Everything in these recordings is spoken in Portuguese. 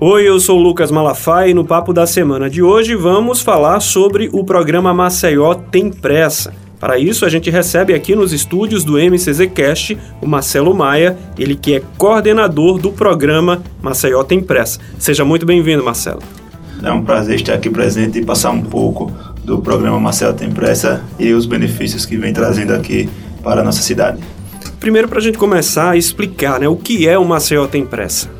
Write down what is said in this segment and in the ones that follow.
Oi, eu sou o Lucas Malafaia e no Papo da Semana de hoje vamos falar sobre o programa Maceió Tem Pressa. Para isso, a gente recebe aqui nos estúdios do MCZ Cast o Marcelo Maia, ele que é coordenador do programa Maceió Tem Pressa. Seja muito bem-vindo, Marcelo. É um prazer estar aqui presente e passar um pouco do programa Maceió Tem Pressa e os benefícios que vem trazendo aqui para a nossa cidade. Primeiro, para a gente começar a explicar né, o que é o Maceió Tem Pressa.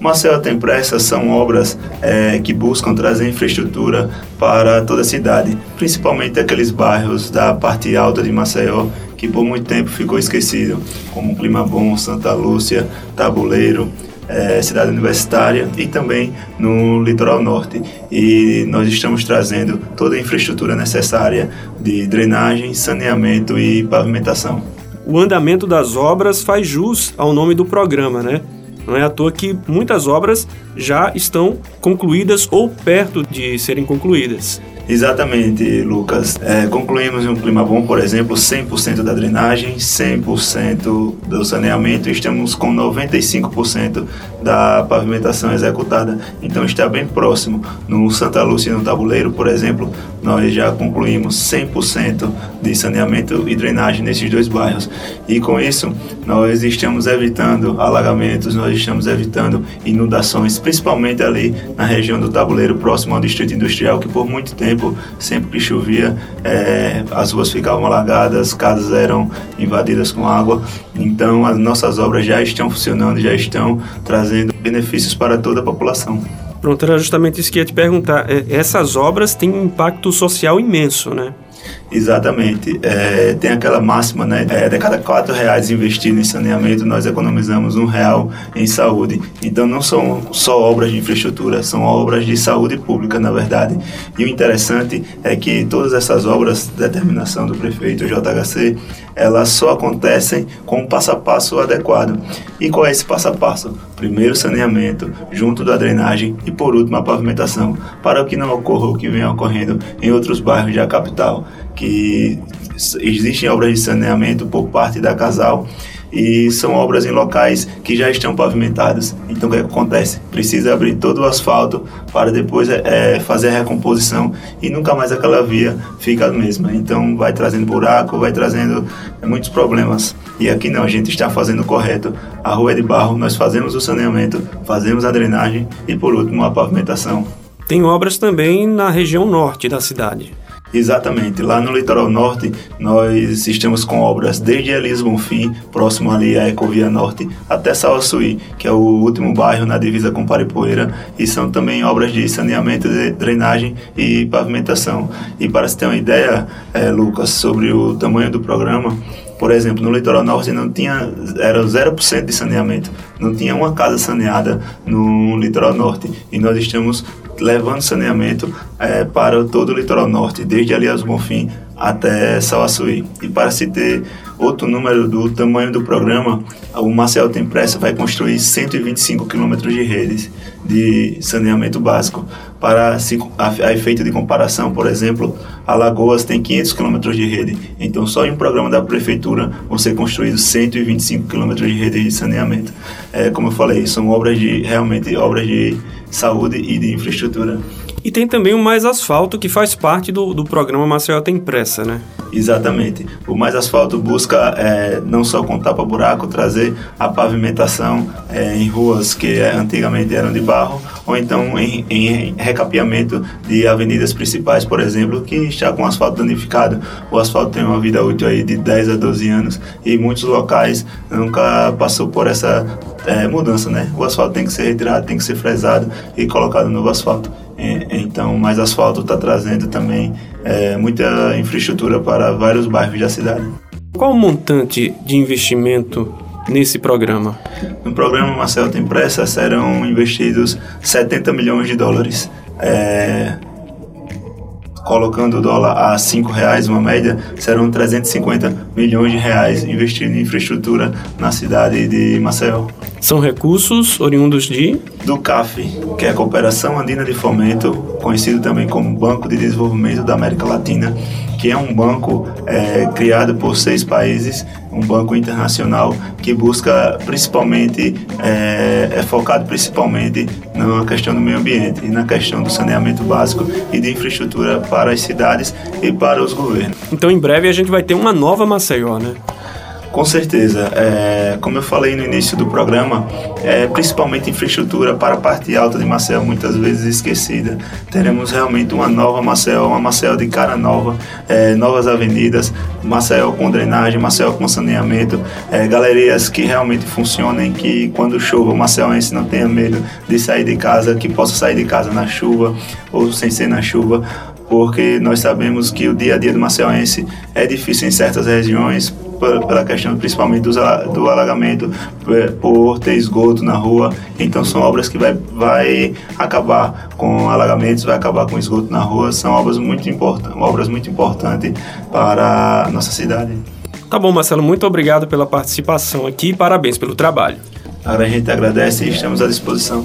Maceió Tem Pressa são obras é, que buscam trazer infraestrutura para toda a cidade, principalmente aqueles bairros da parte alta de Maceió que por muito tempo ficou esquecido, como Clima Bom, Santa Lúcia, Tabuleiro, é, cidade universitária e também no litoral norte. E nós estamos trazendo toda a infraestrutura necessária de drenagem, saneamento e pavimentação. O andamento das obras faz jus ao nome do programa, né? Não é à toa que muitas obras já estão concluídas ou perto de serem concluídas. Exatamente, Lucas. É, concluímos em um clima bom, por exemplo, 100% da drenagem, 100% do saneamento estamos com 95% da pavimentação executada. Então está bem próximo. No Santa Lúcia no Tabuleiro, por exemplo, nós já concluímos 100% de saneamento e drenagem nesses dois bairros. E com isso, nós estamos evitando alagamentos, nós estamos evitando inundações, principalmente ali na região do Tabuleiro, próximo ao Distrito Industrial, que por muito tempo tempo, sempre que chovia, é, as ruas ficavam alagadas, casas eram invadidas com água. Então, as nossas obras já estão funcionando, já estão trazendo benefícios para toda a população. Pronto, era justamente isso que eu ia te perguntar. É, essas obras têm um impacto social imenso, né? Exatamente. É, tem aquela máxima, né? É, de cada quatro reais investido em saneamento, nós economizamos um real em saúde. Então não são só obras de infraestrutura, são obras de saúde pública, na verdade. E o interessante é que todas essas obras, determinação do prefeito, JHC, elas só acontecem com um passo a passo adequado. E qual é esse passo a passo? Primeiro saneamento, junto da drenagem e por último a pavimentação, para que não ocorra o que vem ocorrendo em outros bairros da capital que existem obras de saneamento por parte da Casal e são obras em locais que já estão pavimentados. Então o que, é acontece? Precisa abrir todo o asfalto para depois é, fazer a recomposição e nunca mais aquela via fica a mesma. Então vai trazendo buraco, vai trazendo é, muitos problemas. E aqui não, a gente está fazendo o correto. A rua é de barro, nós fazemos o saneamento, fazemos a drenagem e por último a pavimentação. Tem obras também na região norte da cidade. Exatamente. Lá no litoral norte, nós estamos com obras desde Elias Bonfim, próximo ali à Ecovia Norte, até Salsuí, que é o último bairro na divisa com Paripoeira, e são também obras de saneamento, de drenagem e pavimentação. E para se ter uma ideia, é, Lucas, sobre o tamanho do programa, por exemplo, no litoral norte não tinha, era 0% de saneamento, não tinha uma casa saneada no litoral norte. E nós estamos levando saneamento é, para todo o litoral norte, desde Aliás Bonfim até Salasuí. E para se ter outro número do tamanho do programa, o Marcel Tem Pressa vai construir 125 quilômetros de redes de saneamento básico. Para a, a, efeito de comparação, por exemplo, Alagoas tem 500 quilômetros de rede. Então, só em um programa da prefeitura vão ser construídos 125 quilômetros de rede de saneamento. É, como eu falei, são obras de realmente obras de saúde e de infraestrutura. E tem também o Mais Asfalto, que faz parte do, do programa Maceió Tem Pressa, né? Exatamente. O Mais Asfalto busca é, não só com tapa-buraco, trazer a pavimentação é, em ruas que é, antigamente eram de barro, ou então em, em, recapeamento de avenidas principais, por exemplo, que está com asfalto danificado. O asfalto tem uma vida útil aí de 10 a 12 anos e muitos locais nunca passou por essa é, mudança, né? O asfalto tem que ser retirado, tem que ser fresado e colocado novo asfalto. Então, mais asfalto está trazendo também é, muita infraestrutura para vários bairros da cidade. Qual o montante de investimento nesse programa? No programa Marcelo Tem Pressa serão investidos 70 milhões de dólares. É, colocando o dólar a cinco reais, uma média, serão 350 milhões de reais investidos em infraestrutura na cidade de Maceió. São recursos oriundos de? Do CAF, que é a Cooperação Andina de Fomento, conhecido também como Banco de Desenvolvimento da América Latina, que é um banco é, criado por seis países, um banco internacional que busca principalmente, é, é focado principalmente na questão do meio ambiente e na questão do saneamento básico e de infraestrutura para as cidades e para os governos. Então, em breve, a gente vai ter uma nova Maceió, né? Com certeza. É, como eu falei no início do programa, é, principalmente infraestrutura para a parte alta de Maceió, muitas vezes esquecida. Teremos realmente uma nova Maceió, uma Maceió de cara nova, é, novas avenidas, Maceió com drenagem, Maceió com saneamento, é, galerias que realmente funcionem, que quando chova o maceióense não tenha medo de sair de casa, que possa sair de casa na chuva ou sem ser na chuva porque nós sabemos que o dia a dia do maceióense é difícil em certas regiões, pela questão principalmente do, do alagamento, por ter esgoto na rua. Então são obras que vai, vai acabar com alagamentos, vai acabar com esgoto na rua. São obras muito importantes, obras muito importantes para a nossa cidade. Tá bom, Marcelo, muito obrigado pela participação aqui e parabéns pelo trabalho. A gente agradece e estamos à disposição.